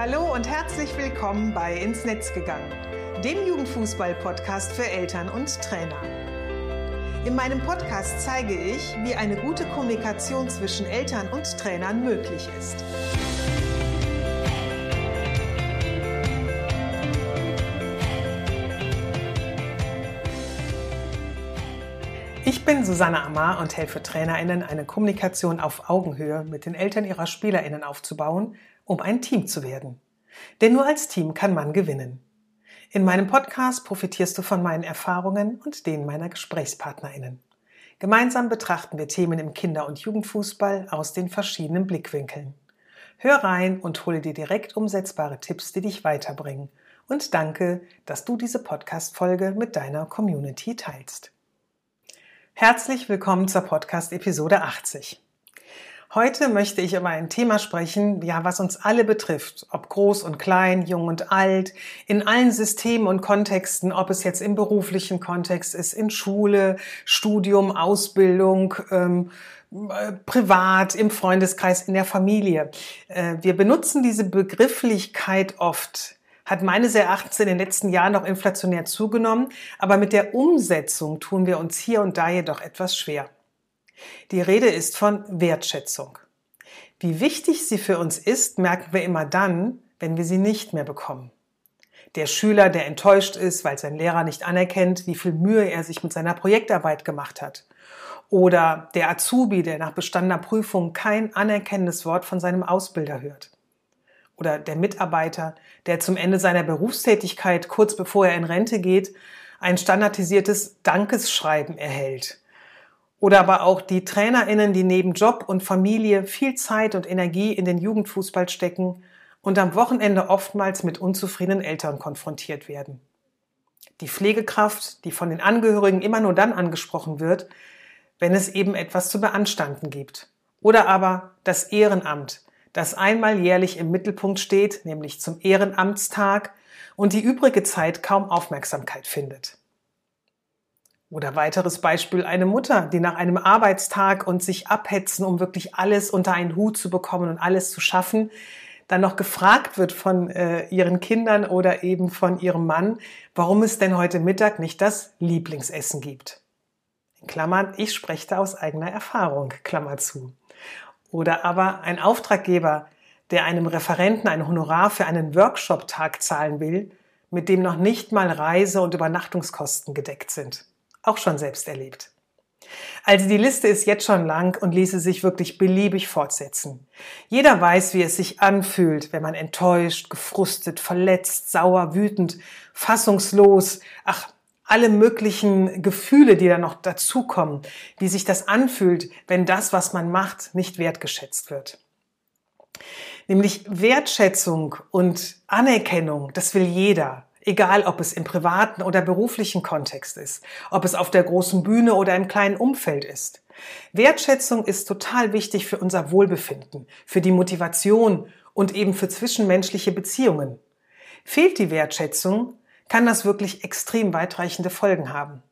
Hallo und herzlich willkommen bei Ins Netz gegangen, dem Jugendfußball-Podcast für Eltern und Trainer. In meinem Podcast zeige ich, wie eine gute Kommunikation zwischen Eltern und Trainern möglich ist. Ich bin Susanne Amar und helfe TrainerInnen, eine Kommunikation auf Augenhöhe mit den Eltern ihrer SpielerInnen aufzubauen, um ein Team zu werden. Denn nur als Team kann man gewinnen. In meinem Podcast profitierst du von meinen Erfahrungen und denen meiner GesprächspartnerInnen. Gemeinsam betrachten wir Themen im Kinder- und Jugendfußball aus den verschiedenen Blickwinkeln. Hör rein und hole dir direkt umsetzbare Tipps, die dich weiterbringen. Und danke, dass du diese Podcast-Folge mit deiner Community teilst. Herzlich willkommen zur Podcast-Episode 80. Heute möchte ich über ein Thema sprechen, ja, was uns alle betrifft, ob groß und klein, jung und alt, in allen Systemen und Kontexten, ob es jetzt im beruflichen Kontext ist, in Schule, Studium, Ausbildung, ähm, äh, privat, im Freundeskreis, in der Familie. Äh, wir benutzen diese Begrifflichkeit oft hat meines Erachtens in den letzten Jahren noch inflationär zugenommen, aber mit der Umsetzung tun wir uns hier und da jedoch etwas schwer. Die Rede ist von Wertschätzung. Wie wichtig sie für uns ist, merken wir immer dann, wenn wir sie nicht mehr bekommen. Der Schüler, der enttäuscht ist, weil sein Lehrer nicht anerkennt, wie viel Mühe er sich mit seiner Projektarbeit gemacht hat. Oder der Azubi, der nach bestandener Prüfung kein anerkennendes Wort von seinem Ausbilder hört oder der Mitarbeiter, der zum Ende seiner Berufstätigkeit, kurz bevor er in Rente geht, ein standardisiertes Dankesschreiben erhält. Oder aber auch die Trainerinnen, die neben Job und Familie viel Zeit und Energie in den Jugendfußball stecken und am Wochenende oftmals mit unzufriedenen Eltern konfrontiert werden. Die Pflegekraft, die von den Angehörigen immer nur dann angesprochen wird, wenn es eben etwas zu beanstanden gibt. Oder aber das Ehrenamt, das einmal jährlich im Mittelpunkt steht, nämlich zum Ehrenamtstag und die übrige Zeit kaum Aufmerksamkeit findet. Oder weiteres Beispiel eine Mutter, die nach einem Arbeitstag und sich abhetzen, um wirklich alles unter einen Hut zu bekommen und alles zu schaffen, dann noch gefragt wird von äh, ihren Kindern oder eben von ihrem Mann, warum es denn heute Mittag nicht das Lieblingsessen gibt. In Klammern, ich spreche da aus eigener Erfahrung, Klammer zu. Oder aber ein Auftraggeber, der einem Referenten ein Honorar für einen Workshop-Tag zahlen will, mit dem noch nicht mal Reise- und Übernachtungskosten gedeckt sind. Auch schon selbst erlebt. Also die Liste ist jetzt schon lang und ließe sich wirklich beliebig fortsetzen. Jeder weiß, wie es sich anfühlt, wenn man enttäuscht, gefrustet, verletzt, sauer, wütend, fassungslos, ach, alle möglichen Gefühle, die da noch dazukommen, wie sich das anfühlt, wenn das, was man macht, nicht wertgeschätzt wird. Nämlich Wertschätzung und Anerkennung, das will jeder, egal ob es im privaten oder beruflichen Kontext ist, ob es auf der großen Bühne oder im kleinen Umfeld ist. Wertschätzung ist total wichtig für unser Wohlbefinden, für die Motivation und eben für zwischenmenschliche Beziehungen. Fehlt die Wertschätzung, kann das wirklich extrem weitreichende Folgen haben.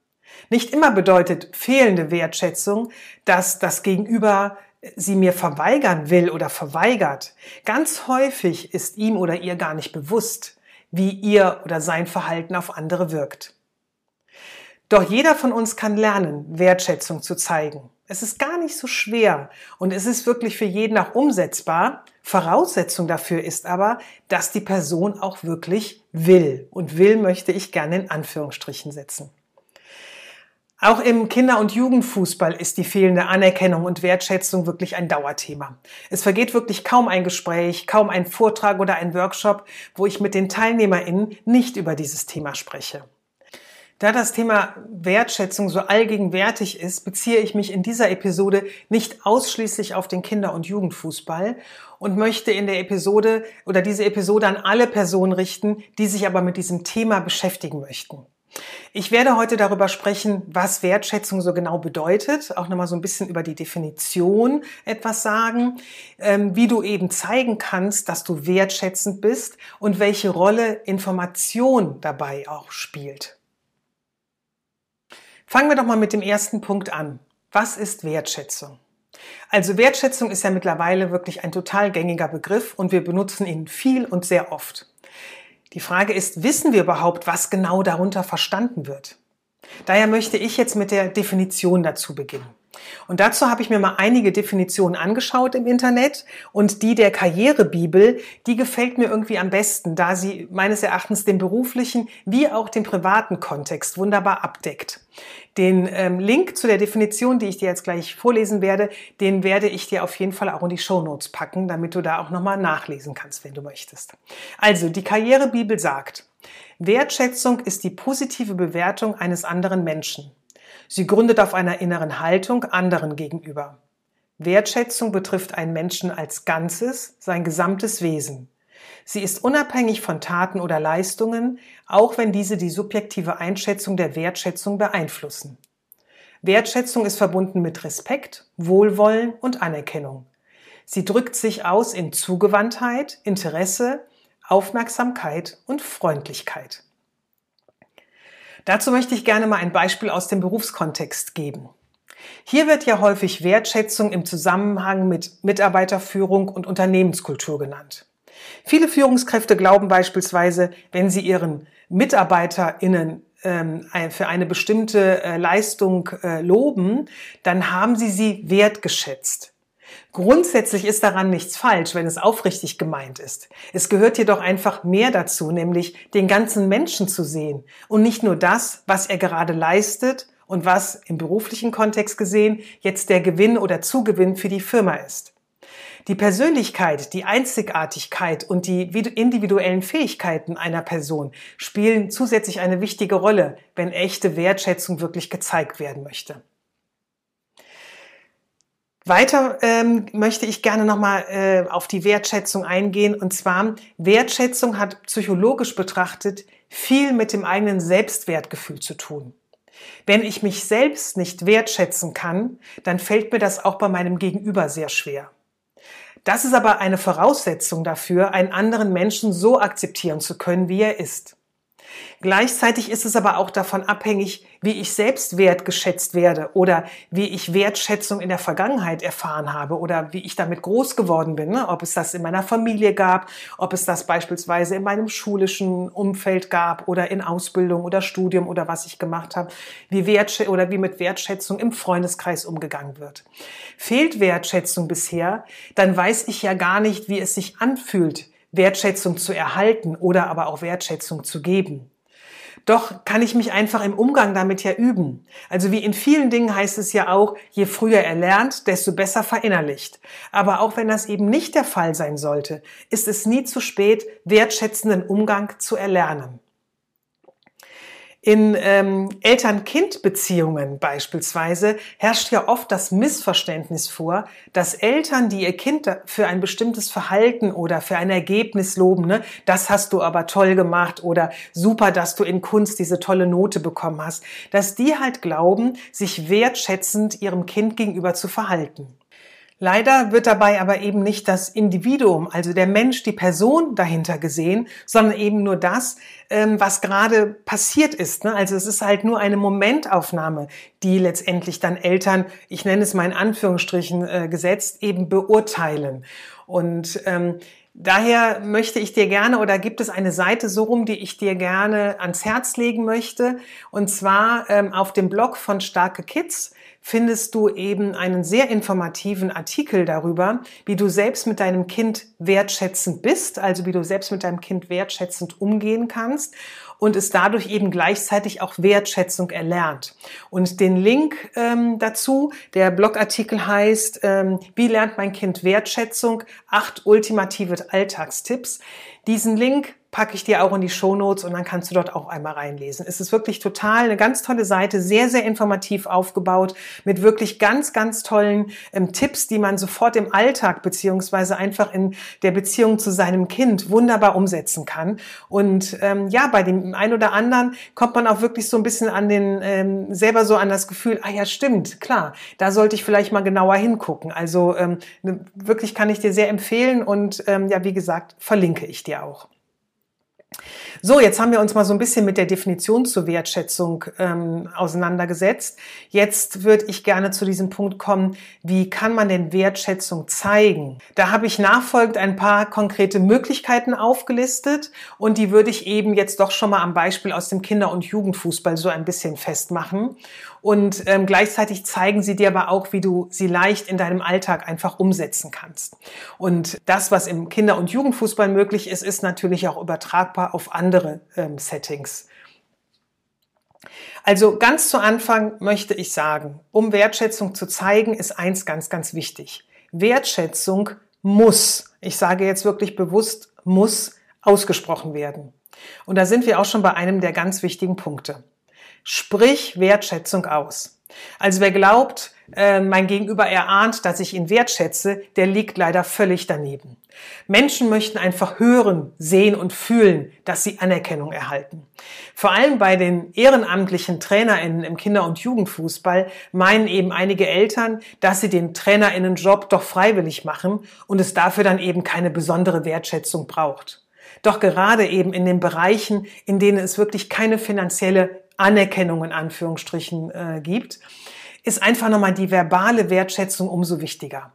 Nicht immer bedeutet fehlende Wertschätzung, dass das Gegenüber sie mir verweigern will oder verweigert. Ganz häufig ist ihm oder ihr gar nicht bewusst, wie ihr oder sein Verhalten auf andere wirkt. Doch jeder von uns kann lernen, Wertschätzung zu zeigen. Es ist gar nicht so schwer und es ist wirklich für jeden auch umsetzbar. Voraussetzung dafür ist aber, dass die Person auch wirklich will. Und will möchte ich gerne in Anführungsstrichen setzen. Auch im Kinder- und Jugendfußball ist die fehlende Anerkennung und Wertschätzung wirklich ein Dauerthema. Es vergeht wirklich kaum ein Gespräch, kaum ein Vortrag oder ein Workshop, wo ich mit den TeilnehmerInnen nicht über dieses Thema spreche. Da das Thema Wertschätzung so allgegenwärtig ist, beziehe ich mich in dieser Episode nicht ausschließlich auf den Kinder- und Jugendfußball und möchte in der Episode oder diese Episode an alle Personen richten, die sich aber mit diesem Thema beschäftigen möchten. Ich werde heute darüber sprechen, was Wertschätzung so genau bedeutet, auch nochmal so ein bisschen über die Definition etwas sagen, ähm, wie du eben zeigen kannst, dass du wertschätzend bist und welche Rolle Information dabei auch spielt. Fangen wir doch mal mit dem ersten Punkt an. Was ist Wertschätzung? Also Wertschätzung ist ja mittlerweile wirklich ein total gängiger Begriff und wir benutzen ihn viel und sehr oft. Die Frage ist, wissen wir überhaupt, was genau darunter verstanden wird? Daher möchte ich jetzt mit der Definition dazu beginnen. Und dazu habe ich mir mal einige Definitionen angeschaut im Internet und die der Karrierebibel, die gefällt mir irgendwie am besten, da sie meines Erachtens den beruflichen wie auch den privaten Kontext wunderbar abdeckt. Den ähm, Link zu der Definition, die ich dir jetzt gleich vorlesen werde, den werde ich dir auf jeden Fall auch in die Show Notes packen, damit du da auch nochmal nachlesen kannst, wenn du möchtest. Also, die Karrierebibel sagt, Wertschätzung ist die positive Bewertung eines anderen Menschen. Sie gründet auf einer inneren Haltung anderen gegenüber. Wertschätzung betrifft einen Menschen als Ganzes, sein gesamtes Wesen. Sie ist unabhängig von Taten oder Leistungen, auch wenn diese die subjektive Einschätzung der Wertschätzung beeinflussen. Wertschätzung ist verbunden mit Respekt, Wohlwollen und Anerkennung. Sie drückt sich aus in Zugewandtheit, Interesse, Aufmerksamkeit und Freundlichkeit. Dazu möchte ich gerne mal ein Beispiel aus dem Berufskontext geben. Hier wird ja häufig Wertschätzung im Zusammenhang mit Mitarbeiterführung und Unternehmenskultur genannt. Viele Führungskräfte glauben beispielsweise, wenn sie ihren MitarbeiterInnen ähm, für eine bestimmte äh, Leistung äh, loben, dann haben sie sie wertgeschätzt. Grundsätzlich ist daran nichts falsch, wenn es aufrichtig gemeint ist. Es gehört jedoch einfach mehr dazu, nämlich den ganzen Menschen zu sehen und nicht nur das, was er gerade leistet und was im beruflichen Kontext gesehen jetzt der Gewinn oder Zugewinn für die Firma ist. Die Persönlichkeit, die Einzigartigkeit und die individuellen Fähigkeiten einer Person spielen zusätzlich eine wichtige Rolle, wenn echte Wertschätzung wirklich gezeigt werden möchte. Weiter ähm, möchte ich gerne nochmal äh, auf die Wertschätzung eingehen. Und zwar, Wertschätzung hat psychologisch betrachtet viel mit dem eigenen Selbstwertgefühl zu tun. Wenn ich mich selbst nicht wertschätzen kann, dann fällt mir das auch bei meinem Gegenüber sehr schwer. Das ist aber eine Voraussetzung dafür, einen anderen Menschen so akzeptieren zu können, wie er ist. Gleichzeitig ist es aber auch davon abhängig, wie ich selbst wertgeschätzt werde oder wie ich Wertschätzung in der Vergangenheit erfahren habe oder wie ich damit groß geworden bin. Ne? Ob es das in meiner Familie gab, ob es das beispielsweise in meinem schulischen Umfeld gab oder in Ausbildung oder Studium oder was ich gemacht habe, wie Wertschä oder wie mit Wertschätzung im Freundeskreis umgegangen wird. Fehlt Wertschätzung bisher, dann weiß ich ja gar nicht, wie es sich anfühlt, Wertschätzung zu erhalten oder aber auch Wertschätzung zu geben. Doch kann ich mich einfach im Umgang damit ja üben. Also wie in vielen Dingen heißt es ja auch, je früher er lernt, desto besser verinnerlicht. Aber auch wenn das eben nicht der Fall sein sollte, ist es nie zu spät, wertschätzenden Umgang zu erlernen. In ähm, Eltern-Kind-Beziehungen beispielsweise herrscht ja oft das Missverständnis vor, dass Eltern, die ihr Kind für ein bestimmtes Verhalten oder für ein Ergebnis loben, ne, das hast du aber toll gemacht oder super, dass du in Kunst diese tolle Note bekommen hast, dass die halt glauben, sich wertschätzend ihrem Kind gegenüber zu verhalten. Leider wird dabei aber eben nicht das Individuum, also der Mensch, die Person dahinter gesehen, sondern eben nur das, ähm, was gerade passiert ist. Ne? Also es ist halt nur eine Momentaufnahme, die letztendlich dann Eltern, ich nenne es mal in Anführungsstrichen äh, gesetzt, eben beurteilen. Und ähm, Daher möchte ich dir gerne oder gibt es eine Seite so rum, die ich dir gerne ans Herz legen möchte. Und zwar ähm, auf dem Blog von Starke Kids findest du eben einen sehr informativen Artikel darüber, wie du selbst mit deinem Kind wertschätzend bist, also wie du selbst mit deinem Kind wertschätzend umgehen kannst und es dadurch eben gleichzeitig auch Wertschätzung erlernt. Und den Link ähm, dazu, der Blogartikel heißt, ähm, wie lernt mein Kind Wertschätzung? Acht ultimative Alltagstipps. Diesen Link packe ich dir auch in die Show Notes und dann kannst du dort auch einmal reinlesen. Es ist wirklich total eine ganz tolle Seite, sehr, sehr informativ aufgebaut, mit wirklich ganz, ganz tollen ähm, Tipps, die man sofort im Alltag beziehungsweise einfach in der Beziehung zu seinem Kind wunderbar umsetzen kann. Und ähm, ja, bei dem einen oder anderen kommt man auch wirklich so ein bisschen an den, ähm, selber so an das Gefühl, ah ja, stimmt, klar, da sollte ich vielleicht mal genauer hingucken. Also ähm, ne, wirklich kann ich dir sehr empfehlen und ähm, ja, wie gesagt, verlinke ich dir auch. So, jetzt haben wir uns mal so ein bisschen mit der Definition zur Wertschätzung ähm, auseinandergesetzt. Jetzt würde ich gerne zu diesem Punkt kommen, wie kann man denn Wertschätzung zeigen? Da habe ich nachfolgend ein paar konkrete Möglichkeiten aufgelistet und die würde ich eben jetzt doch schon mal am Beispiel aus dem Kinder- und Jugendfußball so ein bisschen festmachen. Und ähm, gleichzeitig zeigen sie dir aber auch, wie du sie leicht in deinem Alltag einfach umsetzen kannst. Und das, was im Kinder- und Jugendfußball möglich ist, ist natürlich auch übertragbar auf andere ähm, Settings. Also ganz zu Anfang möchte ich sagen, um Wertschätzung zu zeigen, ist eins ganz, ganz wichtig. Wertschätzung muss, ich sage jetzt wirklich bewusst, muss ausgesprochen werden. Und da sind wir auch schon bei einem der ganz wichtigen Punkte. Sprich Wertschätzung aus. Also wer glaubt, äh, mein Gegenüber erahnt, dass ich ihn wertschätze, der liegt leider völlig daneben. Menschen möchten einfach hören, sehen und fühlen, dass sie Anerkennung erhalten. Vor allem bei den ehrenamtlichen TrainerInnen im Kinder- und Jugendfußball meinen eben einige Eltern, dass sie den TrainerInnen-Job doch freiwillig machen und es dafür dann eben keine besondere Wertschätzung braucht. Doch gerade eben in den Bereichen, in denen es wirklich keine finanzielle Anerkennung in Anführungsstrichen äh, gibt, ist einfach nochmal die verbale Wertschätzung umso wichtiger.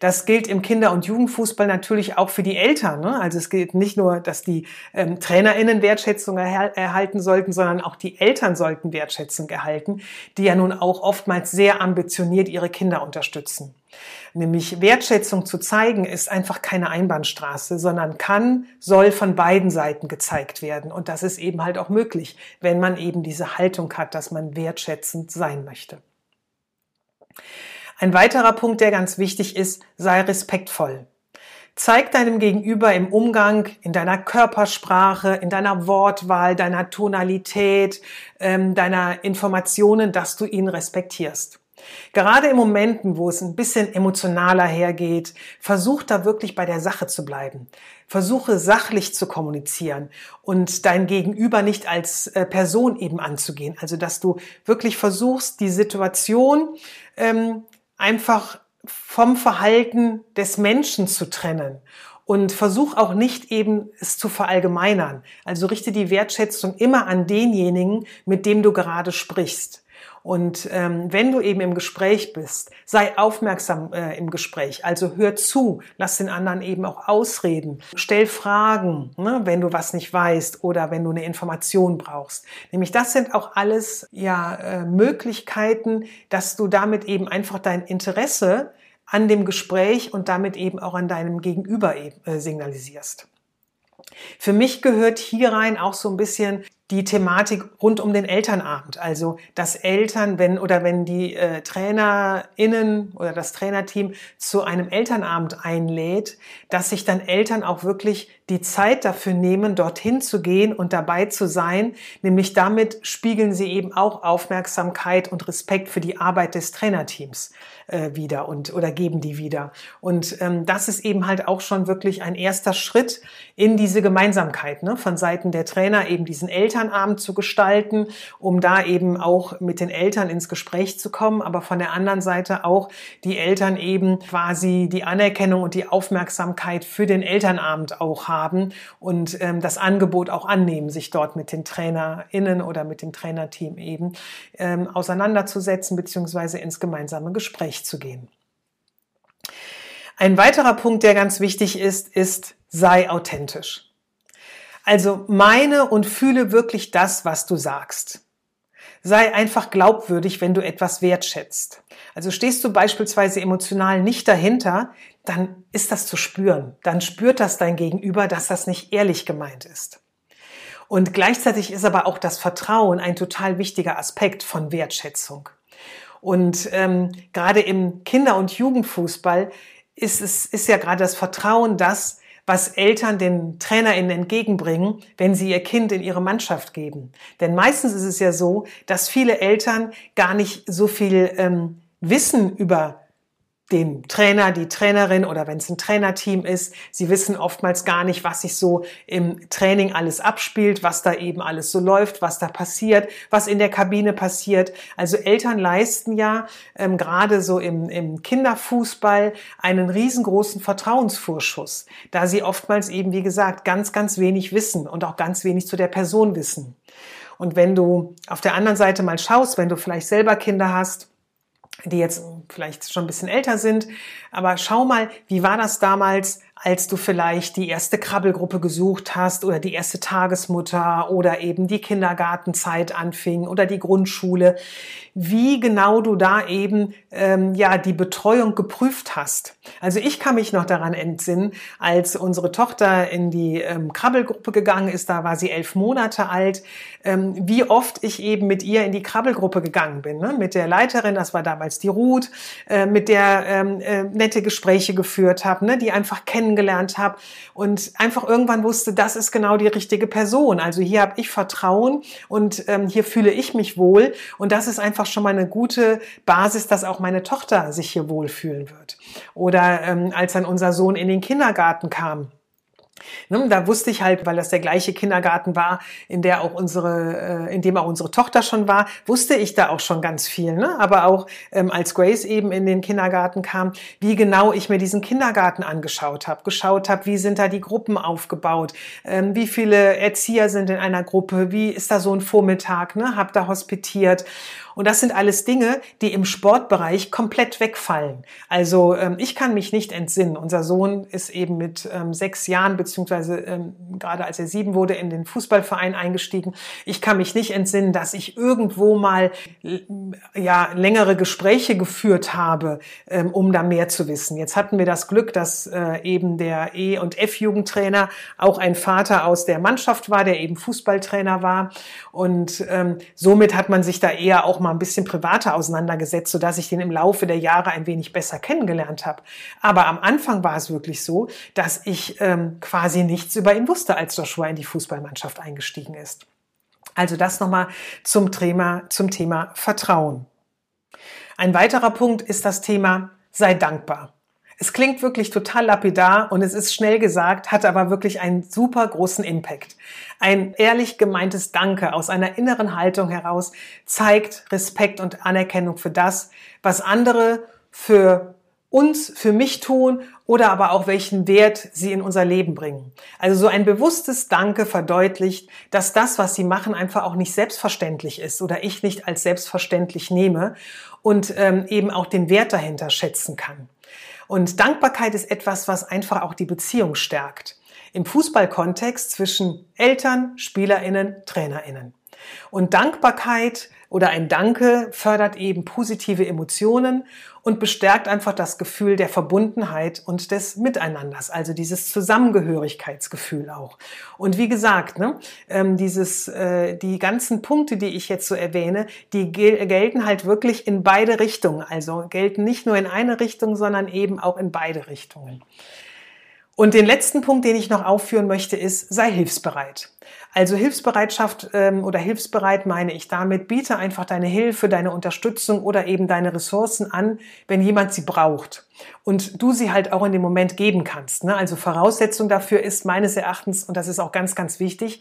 Das gilt im Kinder- und Jugendfußball natürlich auch für die Eltern. Ne? Also es gilt nicht nur, dass die ähm, TrainerInnen Wertschätzung erha erhalten sollten, sondern auch die Eltern sollten Wertschätzung erhalten, die ja nun auch oftmals sehr ambitioniert ihre Kinder unterstützen. Nämlich Wertschätzung zu zeigen ist einfach keine Einbahnstraße, sondern kann, soll von beiden Seiten gezeigt werden. Und das ist eben halt auch möglich, wenn man eben diese Haltung hat, dass man wertschätzend sein möchte. Ein weiterer Punkt, der ganz wichtig ist, sei respektvoll. Zeig deinem Gegenüber im Umgang, in deiner Körpersprache, in deiner Wortwahl, deiner Tonalität, ähm, deiner Informationen, dass du ihn respektierst. Gerade in Momenten, wo es ein bisschen emotionaler hergeht, versuch da wirklich bei der Sache zu bleiben. Versuche sachlich zu kommunizieren und dein Gegenüber nicht als äh, Person eben anzugehen. Also, dass du wirklich versuchst, die Situation ähm, einfach vom Verhalten des Menschen zu trennen und versuch auch nicht eben es zu verallgemeinern. Also richte die Wertschätzung immer an denjenigen, mit dem du gerade sprichst. Und ähm, wenn du eben im Gespräch bist, sei aufmerksam äh, im Gespräch. Also hör zu, lass den anderen eben auch ausreden. Stell Fragen, ne, wenn du was nicht weißt oder wenn du eine Information brauchst. Nämlich das sind auch alles ja äh, Möglichkeiten, dass du damit eben einfach dein Interesse an dem Gespräch und damit eben auch an deinem Gegenüber eben, äh, signalisierst. Für mich gehört hier rein auch so ein bisschen die Thematik rund um den Elternabend. Also, dass Eltern, wenn oder wenn die äh, TrainerInnen oder das Trainerteam zu einem Elternabend einlädt, dass sich dann Eltern auch wirklich die Zeit dafür nehmen, dorthin zu gehen und dabei zu sein. Nämlich damit spiegeln sie eben auch Aufmerksamkeit und Respekt für die Arbeit des Trainerteams äh, wieder und oder geben die wieder. Und ähm, das ist eben halt auch schon wirklich ein erster Schritt in diese Gemeinsamkeit ne? von Seiten der Trainer, eben diesen Elternabend zu gestalten, um da eben auch mit den Eltern ins Gespräch zu kommen, aber von der anderen Seite auch die Eltern eben quasi die Anerkennung und die Aufmerksamkeit für den Elternabend auch haben und ähm, das Angebot auch annehmen, sich dort mit den TrainerInnen oder mit dem Trainerteam eben ähm, auseinanderzusetzen beziehungsweise ins gemeinsame Gespräch zu gehen. Ein weiterer Punkt, der ganz wichtig ist, ist, sei authentisch. Also meine und fühle wirklich das, was du sagst. Sei einfach glaubwürdig, wenn du etwas wertschätzt. Also stehst du beispielsweise emotional nicht dahinter, dann ist das zu spüren. Dann spürt das dein Gegenüber, dass das nicht ehrlich gemeint ist. Und gleichzeitig ist aber auch das Vertrauen ein total wichtiger Aspekt von Wertschätzung. Und ähm, gerade im Kinder- und Jugendfußball ist es ist ja gerade das Vertrauen das, was Eltern den TrainerInnen entgegenbringen, wenn sie ihr Kind in ihre Mannschaft geben. Denn meistens ist es ja so, dass viele Eltern gar nicht so viel ähm, Wissen über den Trainer, die Trainerin oder wenn es ein Trainerteam ist. Sie wissen oftmals gar nicht, was sich so im Training alles abspielt, was da eben alles so läuft, was da passiert, was in der Kabine passiert. Also Eltern leisten ja ähm, gerade so im, im Kinderfußball einen riesengroßen Vertrauensvorschuss, da sie oftmals eben, wie gesagt, ganz, ganz wenig wissen und auch ganz wenig zu der Person wissen. Und wenn du auf der anderen Seite mal schaust, wenn du vielleicht selber Kinder hast, die jetzt vielleicht schon ein bisschen älter sind. Aber schau mal, wie war das damals, als du vielleicht die erste Krabbelgruppe gesucht hast oder die erste Tagesmutter oder eben die Kindergartenzeit anfing oder die Grundschule, wie genau du da eben ähm, ja die Betreuung geprüft hast. Also ich kann mich noch daran entsinnen, als unsere Tochter in die ähm, Krabbelgruppe gegangen ist, da war sie elf Monate alt, ähm, wie oft ich eben mit ihr in die Krabbelgruppe gegangen bin, ne? mit der Leiterin, das war damals die Ruth, äh, mit der ähm, äh, nette Gespräche geführt habe, ne? die einfach kennen kennengelernt habe und einfach irgendwann wusste, das ist genau die richtige Person. Also hier habe ich Vertrauen und ähm, hier fühle ich mich wohl und das ist einfach schon mal eine gute Basis, dass auch meine Tochter sich hier wohlfühlen wird. Oder ähm, als dann unser Sohn in den Kindergarten kam, da wusste ich halt, weil das der gleiche Kindergarten war, in der auch unsere, äh, in dem auch unsere Tochter schon war, wusste ich da auch schon ganz viel. Ne? Aber auch ähm, als Grace eben in den Kindergarten kam, wie genau ich mir diesen Kindergarten angeschaut habe, geschaut habe, wie sind da die Gruppen aufgebaut, ähm, wie viele Erzieher sind in einer Gruppe, wie ist da so ein Vormittag, ne? Hab da hospitiert und das sind alles Dinge, die im Sportbereich komplett wegfallen. Also ähm, ich kann mich nicht entsinnen. Unser Sohn ist eben mit ähm, sechs Jahren, beziehungsweise ähm, gerade als er sieben wurde, in den Fußballverein eingestiegen. Ich kann mich nicht entsinnen, dass ich irgendwo mal ja, längere Gespräche geführt habe, um da mehr zu wissen. Jetzt hatten wir das Glück, dass äh, eben der E- und F-Jugendtrainer auch ein Vater aus der Mannschaft war, der eben Fußballtrainer war. Und somit hat man sich da eher auch mal ein bisschen privater auseinandergesetzt, sodass ich den im Laufe der Jahre ein wenig besser kennengelernt habe. Aber am Anfang war es wirklich so, dass ich ähm, quasi nichts über ihn wusste, als Joshua in die Fußballmannschaft eingestiegen ist. Also das nochmal zum Thema, zum Thema Vertrauen. Ein weiterer Punkt ist das Thema sei dankbar. Es klingt wirklich total lapidar und es ist schnell gesagt, hat aber wirklich einen super großen Impact. Ein ehrlich gemeintes Danke aus einer inneren Haltung heraus zeigt Respekt und Anerkennung für das, was andere für uns, für mich tun oder aber auch welchen Wert sie in unser Leben bringen. Also so ein bewusstes Danke verdeutlicht, dass das, was sie machen, einfach auch nicht selbstverständlich ist oder ich nicht als selbstverständlich nehme und ähm, eben auch den Wert dahinter schätzen kann. Und Dankbarkeit ist etwas, was einfach auch die Beziehung stärkt. Im Fußballkontext zwischen Eltern, Spielerinnen, Trainerinnen. Und Dankbarkeit oder ein Danke fördert eben positive Emotionen und bestärkt einfach das Gefühl der Verbundenheit und des Miteinanders, also dieses Zusammengehörigkeitsgefühl auch. Und wie gesagt, ne, ähm, dieses, äh, die ganzen Punkte, die ich jetzt so erwähne, die gel gelten halt wirklich in beide Richtungen, also gelten nicht nur in eine Richtung, sondern eben auch in beide Richtungen. Und den letzten Punkt, den ich noch aufführen möchte, ist, sei hilfsbereit. Also Hilfsbereitschaft ähm, oder hilfsbereit meine ich damit, biete einfach deine Hilfe, deine Unterstützung oder eben deine Ressourcen an, wenn jemand sie braucht und du sie halt auch in dem Moment geben kannst. Ne? Also Voraussetzung dafür ist meines Erachtens, und das ist auch ganz, ganz wichtig,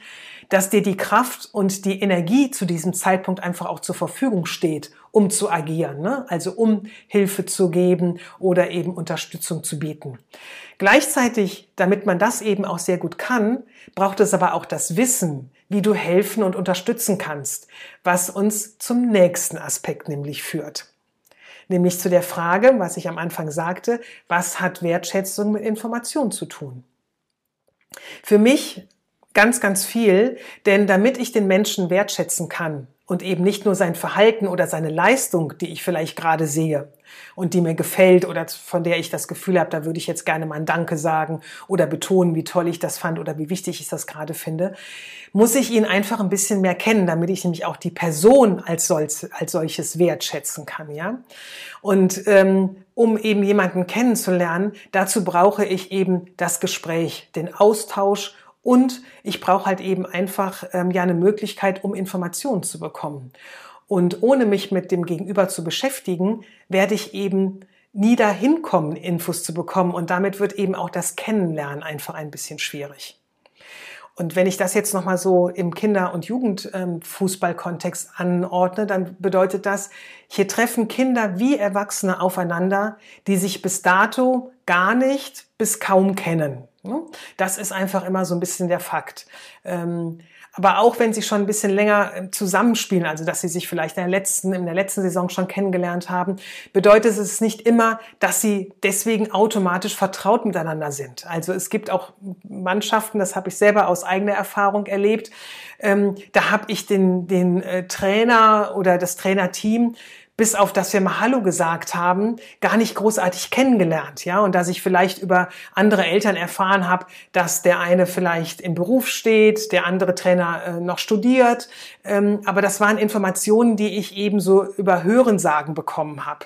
dass dir die Kraft und die Energie zu diesem Zeitpunkt einfach auch zur Verfügung steht, um zu agieren, ne? also um Hilfe zu geben oder eben Unterstützung zu bieten. Gleichzeitig, damit man das eben auch sehr gut kann, braucht es aber auch das Wissen, wie du helfen und unterstützen kannst, was uns zum nächsten Aspekt nämlich führt. Nämlich zu der Frage, was ich am Anfang sagte, was hat Wertschätzung mit Information zu tun? Für mich ganz, ganz viel, denn damit ich den Menschen wertschätzen kann, und eben nicht nur sein Verhalten oder seine Leistung, die ich vielleicht gerade sehe und die mir gefällt oder von der ich das Gefühl habe, da würde ich jetzt gerne mal ein Danke sagen oder betonen, wie toll ich das fand oder wie wichtig ich das gerade finde, muss ich ihn einfach ein bisschen mehr kennen, damit ich nämlich auch die Person als, solch, als solches wertschätzen kann, ja. Und ähm, um eben jemanden kennenzulernen, dazu brauche ich eben das Gespräch, den Austausch und ich brauche halt eben einfach ähm, ja eine Möglichkeit, um Informationen zu bekommen. Und ohne mich mit dem Gegenüber zu beschäftigen, werde ich eben nie dahin kommen, Infos zu bekommen. Und damit wird eben auch das Kennenlernen einfach ein bisschen schwierig. Und wenn ich das jetzt nochmal so im Kinder- und Jugendfußballkontext anordne, dann bedeutet das, hier treffen Kinder wie Erwachsene aufeinander, die sich bis dato gar nicht bis kaum kennen. Das ist einfach immer so ein bisschen der Fakt. Ähm, aber auch wenn sie schon ein bisschen länger ähm, zusammenspielen, also dass sie sich vielleicht in der letzten, in der letzten Saison schon kennengelernt haben, bedeutet es nicht immer, dass sie deswegen automatisch vertraut miteinander sind. Also es gibt auch Mannschaften, das habe ich selber aus eigener Erfahrung erlebt, ähm, da habe ich den, den äh, Trainer oder das Trainerteam bis auf dass wir mal Hallo gesagt haben, gar nicht großartig kennengelernt, ja, und dass ich vielleicht über andere Eltern erfahren habe, dass der eine vielleicht im Beruf steht, der andere Trainer äh, noch studiert, ähm, aber das waren Informationen, die ich eben so über Hörensagen bekommen habe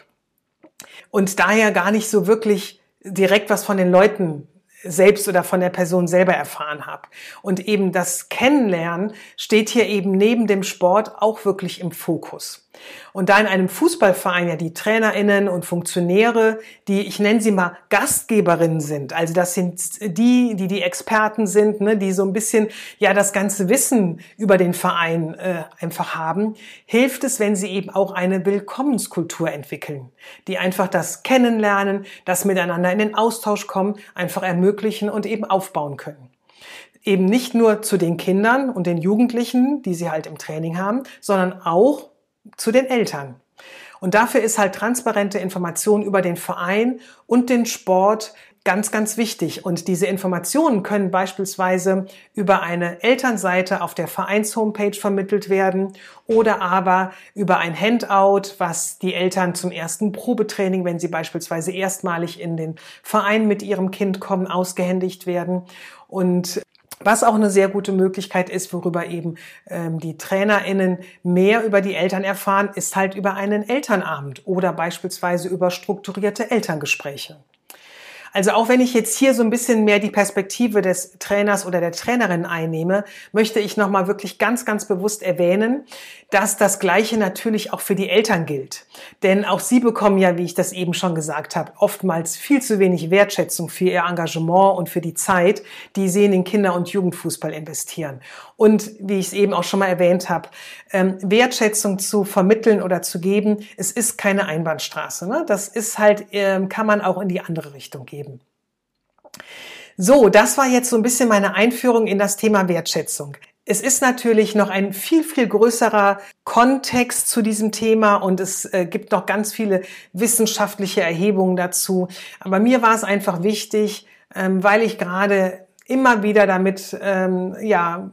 und daher gar nicht so wirklich direkt was von den Leuten selbst oder von der Person selber erfahren habe. Und eben das Kennenlernen steht hier eben neben dem Sport auch wirklich im Fokus. Und da in einem Fußballverein ja die Trainerinnen und Funktionäre, die, ich nenne sie mal Gastgeberinnen sind, also das sind die, die die Experten sind, ne, die so ein bisschen ja das ganze Wissen über den Verein äh, einfach haben, hilft es, wenn sie eben auch eine Willkommenskultur entwickeln, die einfach das Kennenlernen, das Miteinander in den Austausch kommen, einfach ermöglichen und eben aufbauen können. Eben nicht nur zu den Kindern und den Jugendlichen, die sie halt im Training haben, sondern auch zu den Eltern. Und dafür ist halt transparente Information über den Verein und den Sport ganz, ganz wichtig. Und diese Informationen können beispielsweise über eine Elternseite auf der Vereins-Homepage vermittelt werden oder aber über ein Handout, was die Eltern zum ersten Probetraining, wenn sie beispielsweise erstmalig in den Verein mit ihrem Kind kommen, ausgehändigt werden. Und was auch eine sehr gute Möglichkeit ist, worüber eben ähm, die TrainerInnen mehr über die Eltern erfahren, ist halt über einen Elternabend oder beispielsweise über strukturierte Elterngespräche. Also auch wenn ich jetzt hier so ein bisschen mehr die Perspektive des Trainers oder der Trainerin einnehme, möchte ich nochmal wirklich ganz, ganz bewusst erwähnen, dass das Gleiche natürlich auch für die Eltern gilt. Denn auch sie bekommen ja, wie ich das eben schon gesagt habe, oftmals viel zu wenig Wertschätzung für ihr Engagement und für die Zeit, die sie in den Kinder- und Jugendfußball investieren. Und wie ich es eben auch schon mal erwähnt habe, ähm, Wertschätzung zu vermitteln oder zu geben, es ist keine Einbahnstraße. Ne? Das ist halt, ähm, kann man auch in die andere Richtung geben. So, das war jetzt so ein bisschen meine Einführung in das Thema Wertschätzung. Es ist natürlich noch ein viel, viel größerer Kontext zu diesem Thema und es äh, gibt noch ganz viele wissenschaftliche Erhebungen dazu. Aber mir war es einfach wichtig, ähm, weil ich gerade immer wieder damit ähm, ja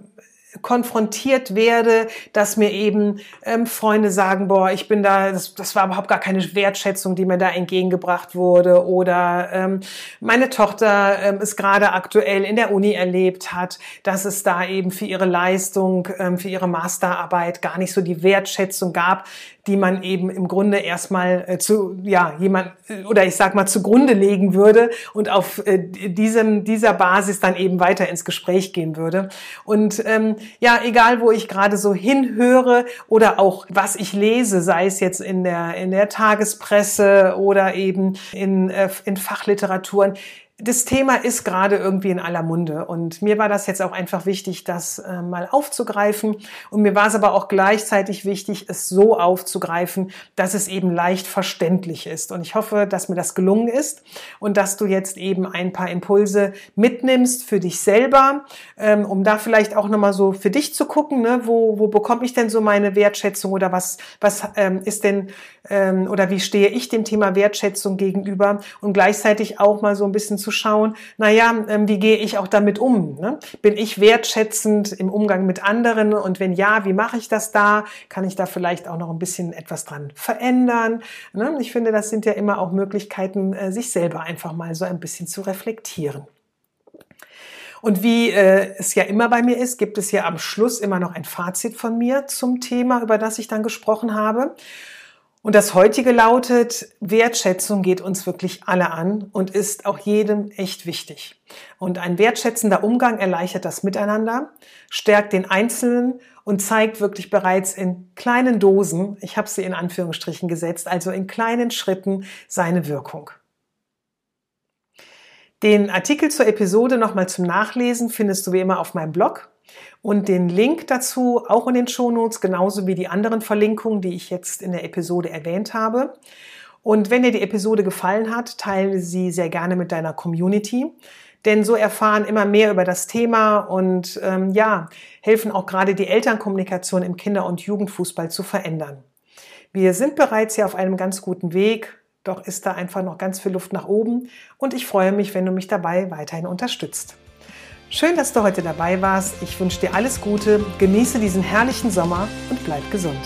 konfrontiert werde, dass mir eben ähm, Freunde sagen, boah, ich bin da, das, das war überhaupt gar keine Wertschätzung, die mir da entgegengebracht wurde. Oder ähm, meine Tochter ähm, es gerade aktuell in der Uni erlebt hat, dass es da eben für ihre Leistung, ähm, für ihre Masterarbeit gar nicht so die Wertschätzung gab, die man eben im Grunde erstmal äh, zu, ja, jemand, äh, oder ich sag mal zugrunde legen würde und auf äh, diesem, dieser Basis dann eben weiter ins Gespräch gehen würde. Und ähm, ja, egal wo ich gerade so hinhöre oder auch was ich lese, sei es jetzt in der, in der Tagespresse oder eben in, in Fachliteraturen, das Thema ist gerade irgendwie in aller Munde. Und mir war das jetzt auch einfach wichtig, das äh, mal aufzugreifen. Und mir war es aber auch gleichzeitig wichtig, es so aufzugreifen, dass es eben leicht verständlich ist. Und ich hoffe, dass mir das gelungen ist und dass du jetzt eben ein paar Impulse mitnimmst für dich selber, ähm, um da vielleicht auch nochmal so für dich zu gucken, ne, wo, wo bekomme ich denn so meine Wertschätzung oder was, was ähm, ist denn ähm, oder wie stehe ich dem Thema Wertschätzung gegenüber? Und gleichzeitig auch mal so ein bisschen zu schauen, naja, ähm, wie gehe ich auch damit um? Ne? Bin ich wertschätzend im Umgang mit anderen und wenn ja, wie mache ich das da? Kann ich da vielleicht auch noch ein bisschen etwas dran verändern? Ne? Ich finde, das sind ja immer auch Möglichkeiten, äh, sich selber einfach mal so ein bisschen zu reflektieren. Und wie äh, es ja immer bei mir ist, gibt es ja am Schluss immer noch ein Fazit von mir zum Thema, über das ich dann gesprochen habe. Und das heutige lautet, Wertschätzung geht uns wirklich alle an und ist auch jedem echt wichtig. Und ein wertschätzender Umgang erleichtert das Miteinander, stärkt den Einzelnen und zeigt wirklich bereits in kleinen Dosen, ich habe sie in Anführungsstrichen gesetzt, also in kleinen Schritten seine Wirkung. Den Artikel zur Episode nochmal zum Nachlesen findest du wie immer auf meinem Blog und den Link dazu auch in den Shownotes, genauso wie die anderen Verlinkungen, die ich jetzt in der Episode erwähnt habe. Und wenn dir die Episode gefallen hat, teile sie sehr gerne mit deiner Community. Denn so erfahren immer mehr über das Thema und ähm, ja, helfen auch gerade die Elternkommunikation im Kinder- und Jugendfußball zu verändern. Wir sind bereits hier auf einem ganz guten Weg, doch ist da einfach noch ganz viel Luft nach oben und ich freue mich, wenn du mich dabei weiterhin unterstützt. Schön, dass du heute dabei warst. Ich wünsche dir alles Gute, genieße diesen herrlichen Sommer und bleib gesund.